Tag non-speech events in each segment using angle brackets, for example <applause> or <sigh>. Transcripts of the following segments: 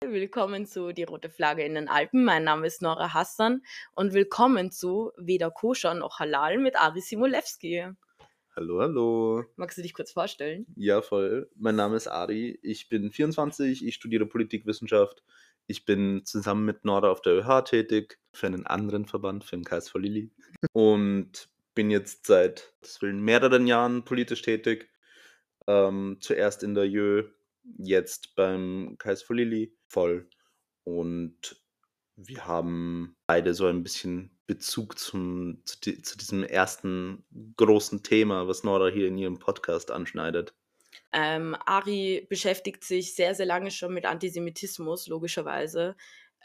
Willkommen zu Die Rote Flagge in den Alpen. Mein Name ist Nora Hassan und willkommen zu Weder Koscher noch Halal mit Ari Simulewski. Hallo, hallo. Magst du dich kurz vorstellen? Ja, voll. Mein Name ist Ari. Ich bin 24. Ich studiere Politikwissenschaft. Ich bin zusammen mit Nora auf der ÖH tätig, für einen anderen Verband, für den KSV Lilly. Und bin jetzt seit mehreren Jahren politisch tätig. Ähm, zuerst in der JÖ, jetzt beim KSV Lilly voll. Und wir haben beide so ein bisschen Bezug zum, zu, zu diesem ersten großen Thema, was Nora hier in ihrem Podcast anschneidet. Ähm, Ari beschäftigt sich sehr, sehr lange schon mit Antisemitismus, logischerweise.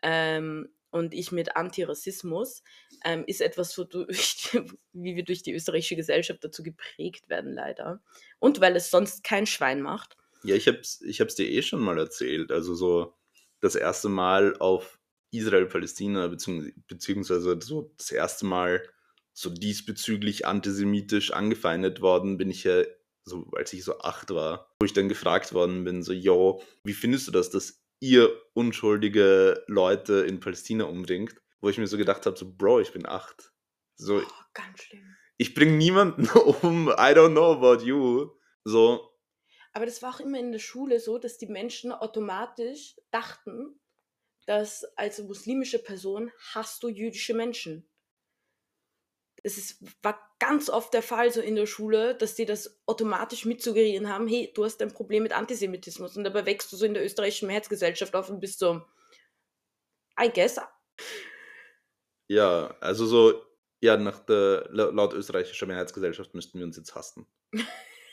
Ähm, und ich mit Antirassismus, ähm, ist etwas, so <laughs> durch, wie wir durch die österreichische Gesellschaft dazu geprägt werden, leider. Und weil es sonst kein Schwein macht. Ja, ich hab's, ich hab's dir eh schon mal erzählt. Also so das erste Mal auf Israel-Palästina, beziehungsweise, so das erste Mal so diesbezüglich antisemitisch angefeindet worden, bin ich ja so, als ich so acht war, wo ich dann gefragt worden bin, so, yo, wie findest du das, dass ihr unschuldige Leute in Palästina umbringt? Wo ich mir so gedacht habe, so, Bro, ich bin acht. So, oh, ganz schlimm. Ich bringe niemanden <laughs> um, I don't know about you. So. Aber das war auch immer in der Schule so, dass die Menschen automatisch dachten, dass als muslimische Person hast du jüdische Menschen es ist, war ganz oft der Fall so in der Schule, dass die das automatisch mitzugerieren haben, hey, du hast ein Problem mit Antisemitismus und dabei wächst du so in der österreichischen Mehrheitsgesellschaft auf und bist so, I guess. Ja, also so, ja, nach der, laut österreichischer Mehrheitsgesellschaft müssten wir uns jetzt hassen. <laughs>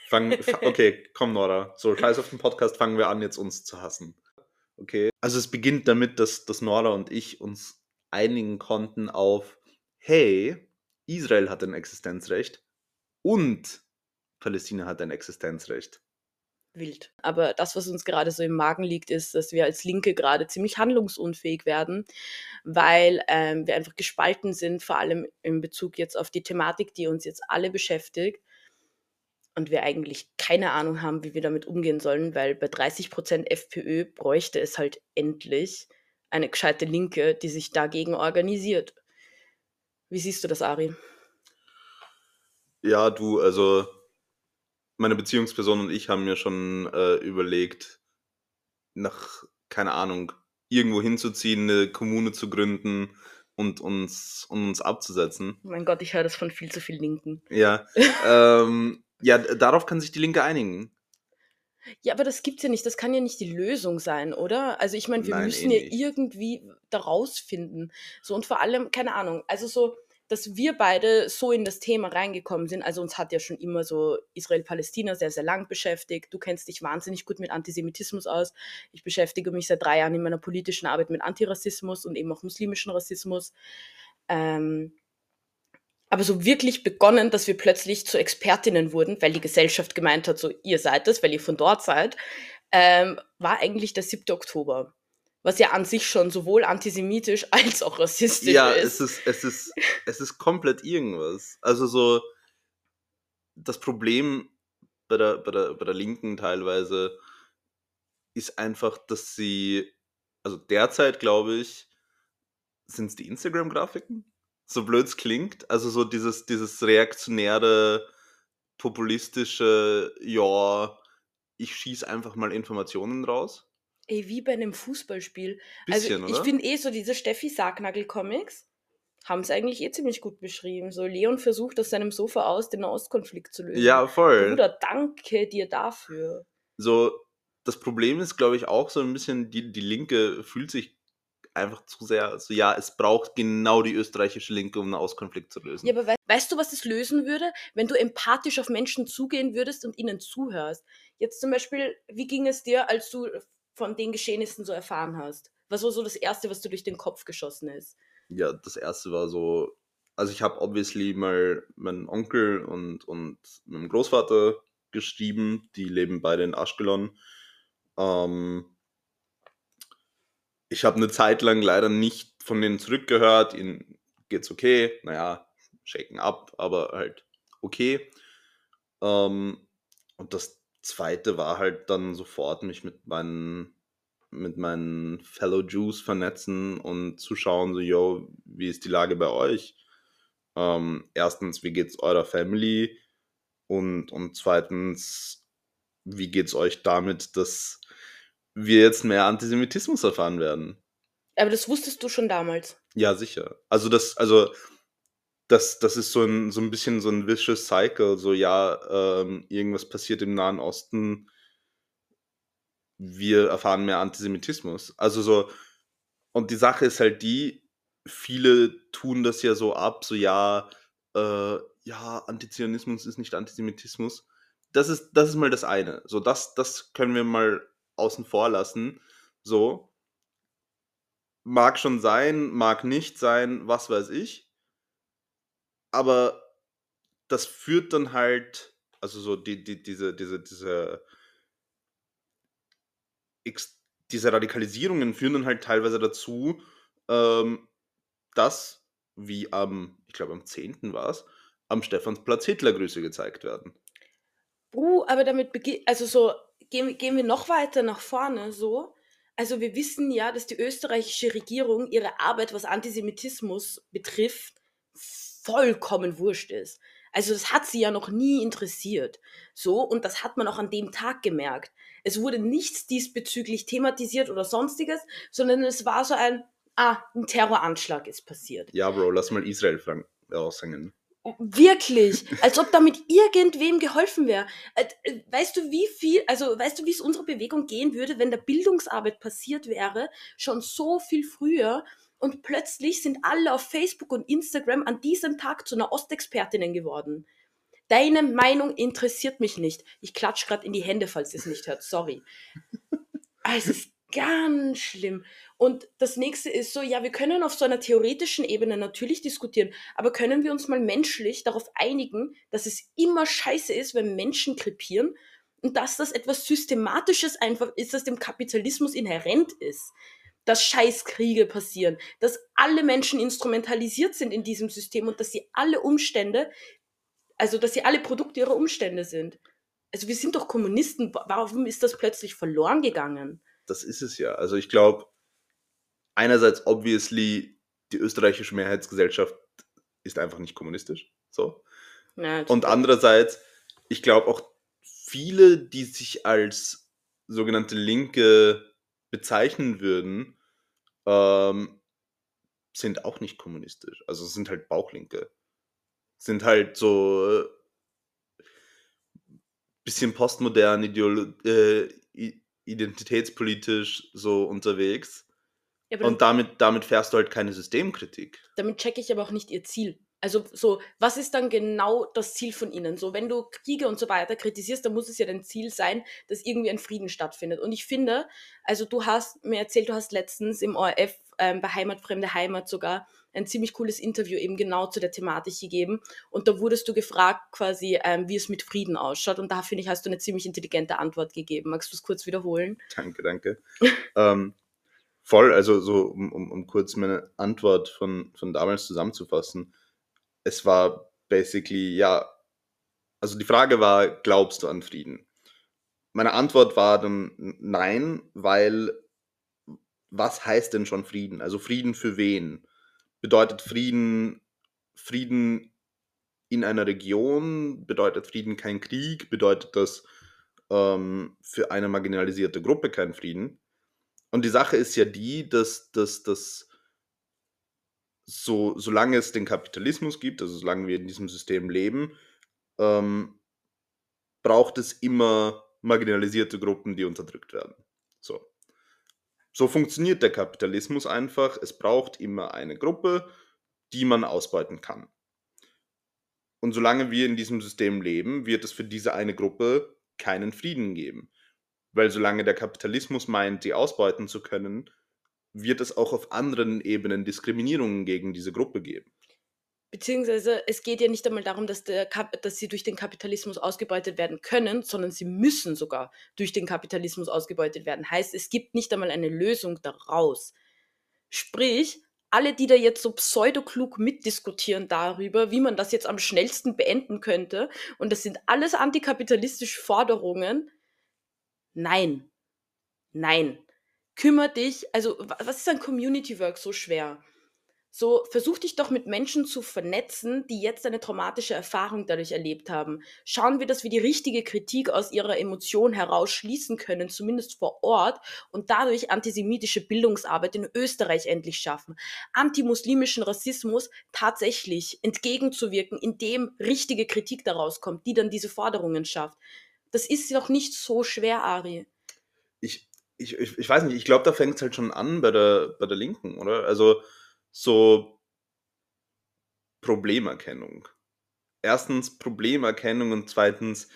Fang, okay, komm Nora, so scheiß auf den Podcast, fangen wir an, jetzt uns zu hassen. Okay, also es beginnt damit, dass, dass Nora und ich uns einigen konnten auf, hey, Israel hat ein Existenzrecht und Palästina hat ein Existenzrecht. Wild. Aber das, was uns gerade so im Magen liegt, ist, dass wir als Linke gerade ziemlich handlungsunfähig werden, weil ähm, wir einfach gespalten sind, vor allem in Bezug jetzt auf die Thematik, die uns jetzt alle beschäftigt. Und wir eigentlich keine Ahnung haben, wie wir damit umgehen sollen, weil bei 30% FPÖ bräuchte es halt endlich eine gescheite Linke, die sich dagegen organisiert. Wie siehst du das, Ari? Ja, du, also meine Beziehungsperson und ich haben mir schon äh, überlegt, nach, keine Ahnung, irgendwo hinzuziehen, eine Kommune zu gründen und uns, und uns abzusetzen. Oh mein Gott, ich höre das von viel zu viel Linken. Ja, <laughs> ähm, ja, darauf kann sich die Linke einigen. Ja, aber das gibt's ja nicht. Das kann ja nicht die Lösung sein, oder? Also ich meine, wir Nein, müssen eh ja nicht. irgendwie daraus finden. So und vor allem, keine Ahnung, also so, dass wir beide so in das Thema reingekommen sind. Also uns hat ja schon immer so Israel-Palästina sehr, sehr lang beschäftigt. Du kennst dich wahnsinnig gut mit Antisemitismus aus. Ich beschäftige mich seit drei Jahren in meiner politischen Arbeit mit Antirassismus und eben auch muslimischen Rassismus. Ähm, aber so wirklich begonnen, dass wir plötzlich zu Expertinnen wurden, weil die Gesellschaft gemeint hat, so ihr seid es, weil ihr von dort seid, ähm, war eigentlich der 7. Oktober. Was ja an sich schon sowohl antisemitisch <laughs> als auch rassistisch Ja, ist. es ist, es ist, es ist komplett irgendwas. Also so, das Problem bei der, bei der, bei der Linken teilweise ist einfach, dass sie, also derzeit glaube ich, sind es die Instagram-Grafiken? So blöd es klingt. Also so dieses, dieses reaktionäre, populistische, ja, ich schieße einfach mal Informationen raus. Ey, wie bei einem Fußballspiel. Bisschen, also ich finde eh so diese Steffi Sargnagel-Comics haben es eigentlich eh ziemlich gut beschrieben. So Leon versucht aus seinem Sofa aus den Nahostkonflikt zu lösen. Ja, voll. Bruder, danke dir dafür. so, das Problem ist, glaube ich, auch so ein bisschen, die, die Linke fühlt sich einfach zu sehr, so ja, es braucht genau die österreichische Linke, um einen Auskonflikt zu lösen. Ja, aber wei weißt du, was das lösen würde, wenn du empathisch auf Menschen zugehen würdest und ihnen zuhörst? Jetzt zum Beispiel, wie ging es dir, als du von den Geschehnissen so erfahren hast? Was war so das Erste, was dir durch den Kopf geschossen ist? Ja, das erste war so, also ich habe obviously mal meinen Onkel und, und meinem Großvater geschrieben, die leben beide in Aschkelon. Ähm, ich habe eine Zeit lang leider nicht von denen zurückgehört. Ihnen geht's okay, naja, shaken ab, aber halt okay. Ähm, und das zweite war halt dann sofort mich mit meinen mit meinen Fellow Jews vernetzen und zu schauen, so, yo, wie ist die Lage bei euch? Ähm, erstens, wie geht's eurer Family? Und, und zweitens, wie geht's euch damit, dass wir jetzt mehr Antisemitismus erfahren werden? Aber das wusstest du schon damals. Ja, sicher. Also das, also das, das ist so ein, so ein bisschen so ein vicious cycle, so ja, ähm, irgendwas passiert im Nahen Osten, wir erfahren mehr Antisemitismus. Also so, und die Sache ist halt die, viele tun das ja so ab, so ja, äh, ja, Antizionismus ist nicht Antisemitismus. Das ist, das ist mal das eine. So, das, das können wir mal außen vor lassen. So. Mag schon sein, mag nicht sein, was weiß ich. Aber das führt dann halt, also so die, die, diese, diese, diese diese Radikalisierungen führen dann halt teilweise dazu, ähm, dass, wie am, ich glaube am 10. war es, am Stephansplatz Hitlergrüße gezeigt werden. Uh, aber damit beginnt, also so, gehen, gehen wir noch weiter nach vorne, so. Also wir wissen ja, dass die österreichische Regierung ihre Arbeit, was Antisemitismus betrifft, vollkommen wurscht ist. Also das hat sie ja noch nie interessiert. So, und das hat man auch an dem Tag gemerkt. Es wurde nichts diesbezüglich thematisiert oder sonstiges, sondern es war so ein, ah, ein Terroranschlag ist passiert. Ja, Bro, lass mal Israel raushängen. Wirklich, als ob damit irgendwem geholfen wäre. Äh, äh, weißt du, wie viel, also weißt du, wie es unserer Bewegung gehen würde, wenn der Bildungsarbeit passiert wäre, schon so viel früher und plötzlich sind alle auf Facebook und Instagram an diesem Tag zu einer Ostexpertinnen geworden. Deine Meinung interessiert mich nicht. Ich klatsch gerade in die Hände, falls ihr es nicht hört. Sorry. Ah, es ist ganz schlimm. Und das nächste ist so, ja, wir können auf so einer theoretischen Ebene natürlich diskutieren, aber können wir uns mal menschlich darauf einigen, dass es immer scheiße ist, wenn Menschen krepieren und dass das etwas Systematisches einfach ist, das dem Kapitalismus inhärent ist. Dass Scheißkriege passieren, dass alle Menschen instrumentalisiert sind in diesem System und dass sie alle Umstände also, dass sie alle Produkte ihrer Umstände sind. Also wir sind doch Kommunisten. Warum ist das plötzlich verloren gegangen? Das ist es ja. Also ich glaube, einerseits obviously die österreichische Mehrheitsgesellschaft ist einfach nicht kommunistisch. So. Ja, Und andererseits, ich glaube auch viele, die sich als sogenannte Linke bezeichnen würden, ähm, sind auch nicht kommunistisch. Also sind halt Bauchlinke sind halt so äh, bisschen postmodern, ideolo äh, identitätspolitisch so unterwegs. Ja, und damit, damit fährst du halt keine Systemkritik. Damit checke ich aber auch nicht ihr Ziel. Also so, was ist dann genau das Ziel von ihnen? So, wenn du Kriege und so weiter kritisierst, dann muss es ja dein Ziel sein, dass irgendwie ein Frieden stattfindet. Und ich finde, also du hast mir erzählt, du hast letztens im ORF ähm, bei Heimatfremde Heimat sogar ein ziemlich cooles Interview eben genau zu der Thematik gegeben. Und da wurdest du gefragt, quasi, ähm, wie es mit Frieden ausschaut. Und da finde ich, hast du eine ziemlich intelligente Antwort gegeben. Magst du es kurz wiederholen? Danke, danke. <laughs> ähm, voll, also so, um, um, um kurz meine Antwort von, von damals zusammenzufassen es war basically, ja, also die Frage war, glaubst du an Frieden? Meine Antwort war dann nein, weil was heißt denn schon Frieden? Also Frieden für wen? Bedeutet Frieden Frieden in einer Region? Bedeutet Frieden kein Krieg? Bedeutet das ähm, für eine marginalisierte Gruppe kein Frieden? Und die Sache ist ja die, dass, dass, dass so, solange es den Kapitalismus gibt, also solange wir in diesem System leben, ähm, braucht es immer marginalisierte Gruppen, die unterdrückt werden. So. funktioniert der Kapitalismus einfach. Es braucht immer eine Gruppe, die man ausbeuten kann. Und solange wir in diesem System leben, wird es für diese eine Gruppe keinen Frieden geben. Weil solange der Kapitalismus meint, sie ausbeuten zu können, wird es auch auf anderen Ebenen Diskriminierungen gegen diese Gruppe geben. Beziehungsweise es geht ja nicht einmal darum, dass, der dass sie durch den Kapitalismus ausgebeutet werden können, sondern sie müssen sogar durch den Kapitalismus ausgebeutet werden. Heißt, es gibt nicht einmal eine Lösung daraus. Sprich, alle, die da jetzt so pseudoklug mitdiskutieren darüber, wie man das jetzt am schnellsten beenden könnte, und das sind alles antikapitalistische Forderungen, nein, nein. Kümmer dich, also was ist an Community Work so schwer? So, versuch dich doch mit Menschen zu vernetzen, die jetzt eine traumatische Erfahrung dadurch erlebt haben. Schauen wir, dass wir die richtige Kritik aus ihrer Emotion heraus schließen können, zumindest vor Ort, und dadurch antisemitische Bildungsarbeit in Österreich endlich schaffen. Antimuslimischen Rassismus tatsächlich entgegenzuwirken, indem richtige Kritik daraus kommt, die dann diese Forderungen schafft. Das ist doch nicht so schwer, Ari. Ich, ich, ich, weiß nicht, ich glaube, da fängt es halt schon an bei der, bei der Linken, oder? Also so Problemerkennung. Erstens Problemerkennung und zweitens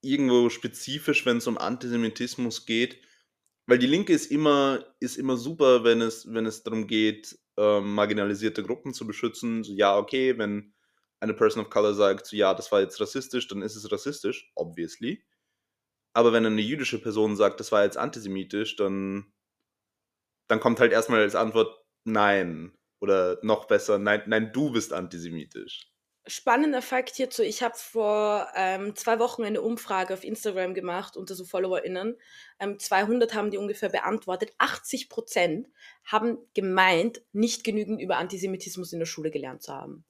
irgendwo spezifisch, wenn es um Antisemitismus geht. Weil die Linke ist immer, ist immer super, wenn es, wenn es darum geht, ähm, marginalisierte Gruppen zu beschützen. So, ja, okay, wenn eine Person of Color sagt, so, ja, das war jetzt rassistisch, dann ist es rassistisch, obviously. Aber wenn eine jüdische Person sagt, das war jetzt antisemitisch, dann, dann kommt halt erstmal als Antwort, nein. Oder noch besser, nein, nein, du bist antisemitisch. Spannender Fakt hierzu, ich habe vor ähm, zwei Wochen eine Umfrage auf Instagram gemacht unter so FollowerInnen. Ähm, 200 haben die ungefähr beantwortet. 80 Prozent haben gemeint, nicht genügend über Antisemitismus in der Schule gelernt zu haben.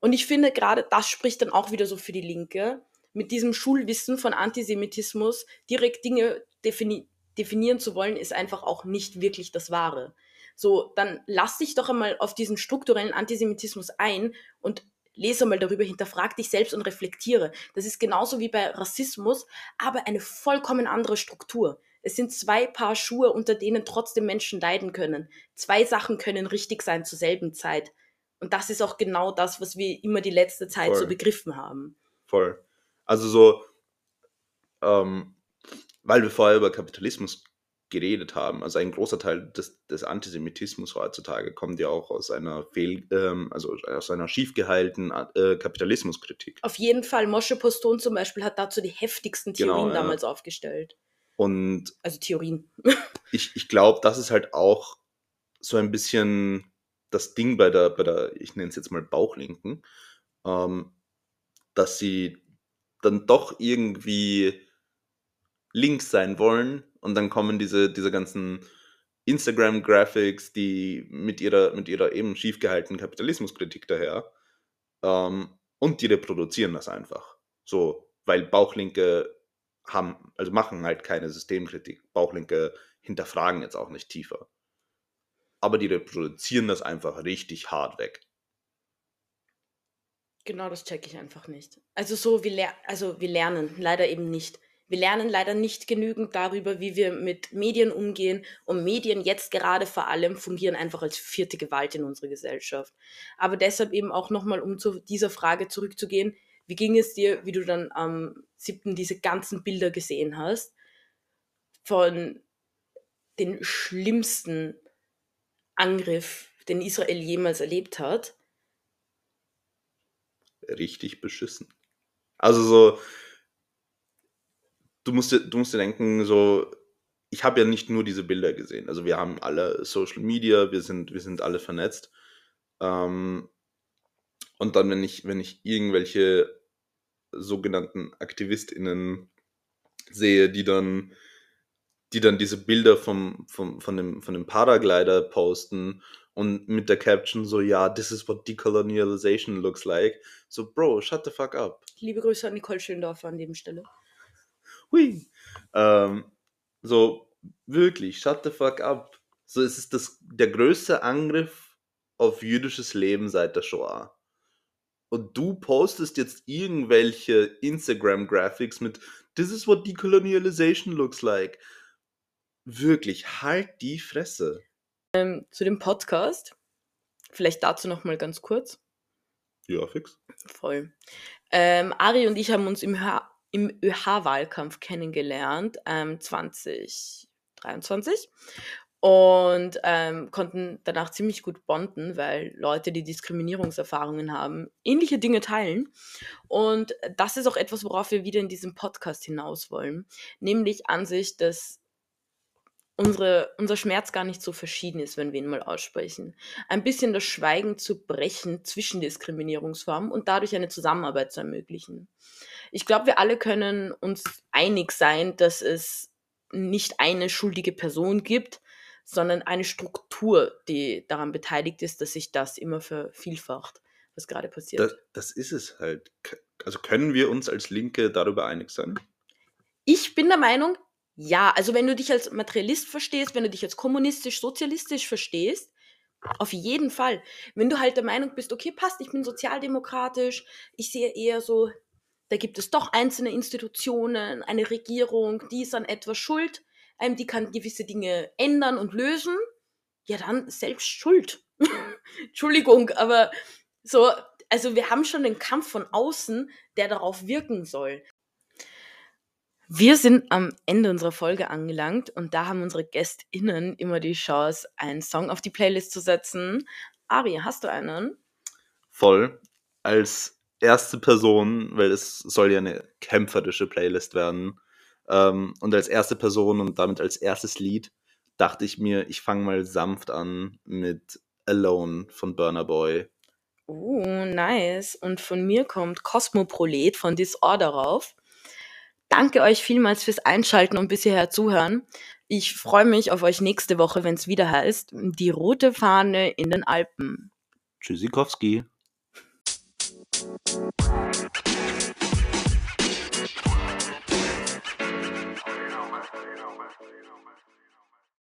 Und ich finde gerade, das spricht dann auch wieder so für die Linke, mit diesem Schulwissen von Antisemitismus direkt Dinge defini definieren zu wollen, ist einfach auch nicht wirklich das Wahre. So, dann lass dich doch einmal auf diesen strukturellen Antisemitismus ein und lese mal darüber, hinterfrag dich selbst und reflektiere. Das ist genauso wie bei Rassismus, aber eine vollkommen andere Struktur. Es sind zwei Paar Schuhe, unter denen trotzdem Menschen leiden können. Zwei Sachen können richtig sein zur selben Zeit. Und das ist auch genau das, was wir immer die letzte Zeit Voll. so begriffen haben. Voll. Also so, ähm, weil wir vorher über Kapitalismus geredet haben. Also ein großer Teil des, des Antisemitismus heutzutage kommt ja auch aus einer Fehl, ähm, also aus einer schiefgehaltenen äh, Kapitalismuskritik. Auf jeden Fall, Mosche Poston zum Beispiel hat dazu die heftigsten genau, Theorien genau, ja. damals aufgestellt. Und also Theorien. <laughs> ich ich glaube, das ist halt auch so ein bisschen das Ding bei der, bei der, ich nenne es jetzt mal Bauchlinken, ähm, dass sie dann doch irgendwie links sein wollen und dann kommen diese, diese ganzen Instagram-Graphics, die mit ihrer, mit ihrer eben schiefgehaltenen Kapitalismuskritik daher. Ähm, und die reproduzieren das einfach. So, weil Bauchlinke haben, also machen halt keine Systemkritik. Bauchlinke hinterfragen jetzt auch nicht tiefer. Aber die reproduzieren das einfach richtig hart weg. Genau, das checke ich einfach nicht. Also so, wir, also wir lernen leider eben nicht. Wir lernen leider nicht genügend darüber, wie wir mit Medien umgehen. Und Medien jetzt gerade vor allem fungieren einfach als vierte Gewalt in unserer Gesellschaft. Aber deshalb eben auch nochmal, um zu dieser Frage zurückzugehen, wie ging es dir, wie du dann am 7. diese ganzen Bilder gesehen hast von den schlimmsten Angriff, den Israel jemals erlebt hat? Richtig beschissen. Also so, du musst dir, du musst dir denken, so, ich habe ja nicht nur diese Bilder gesehen. Also wir haben alle Social Media, wir sind, wir sind alle vernetzt. Ähm, und dann, wenn ich, wenn ich irgendwelche sogenannten AktivistInnen sehe, die dann, die dann diese Bilder vom, vom, von, dem, von dem Paraglider posten und mit der Caption so, ja, this is what decolonialization looks like. So, Bro, shut the fuck up. Liebe Grüße an Nicole Schöndorfer an dem Stelle hui. Ähm, so, wirklich, shut the fuck up. So, es ist das, der größte Angriff auf jüdisches Leben seit der Shoah. Und du postest jetzt irgendwelche Instagram-Graphics mit This is what decolonialization looks like. Wirklich, halt die Fresse. Ähm, zu dem Podcast. Vielleicht dazu noch mal ganz kurz. Ja, fix. Voll. Ähm, Ari und ich haben uns im Hör im ÖH-Wahlkampf kennengelernt, ähm, 2023. Und ähm, konnten danach ziemlich gut bonden, weil Leute, die Diskriminierungserfahrungen haben, ähnliche Dinge teilen. Und das ist auch etwas, worauf wir wieder in diesem Podcast hinaus wollen. Nämlich an sich, dass unsere, unser Schmerz gar nicht so verschieden ist, wenn wir ihn mal aussprechen. Ein bisschen das Schweigen zu brechen zwischen Diskriminierungsformen und dadurch eine Zusammenarbeit zu ermöglichen. Ich glaube, wir alle können uns einig sein, dass es nicht eine schuldige Person gibt, sondern eine Struktur, die daran beteiligt ist, dass sich das immer vervielfacht, was gerade passiert. Das, das ist es halt. Also können wir uns als Linke darüber einig sein? Ich bin der Meinung, ja. Also wenn du dich als Materialist verstehst, wenn du dich als kommunistisch, sozialistisch verstehst, auf jeden Fall. Wenn du halt der Meinung bist, okay, passt, ich bin sozialdemokratisch, ich sehe eher so, da gibt es doch einzelne Institutionen, eine Regierung, die ist an etwas schuld, ähm, die kann gewisse Dinge ändern und lösen, ja dann selbst schuld. <laughs> Entschuldigung, aber so, also wir haben schon den Kampf von außen, der darauf wirken soll. Wir sind am Ende unserer Folge angelangt und da haben unsere GästInnen immer die Chance, einen Song auf die Playlist zu setzen. Ari, hast du einen? Voll. Als erste Person, weil es soll ja eine kämpferische Playlist werden. Ähm, und als erste Person und damit als erstes Lied dachte ich mir, ich fange mal sanft an mit Alone von Burner Boy. Oh, nice. Und von mir kommt Cosmoprolet von Disorder rauf. Danke euch vielmals fürs Einschalten und bis hierher zuhören. Ich freue mich auf euch nächste Woche, wenn es wieder heißt, die rote Fahne in den Alpen. Tschüssikowski. Bye.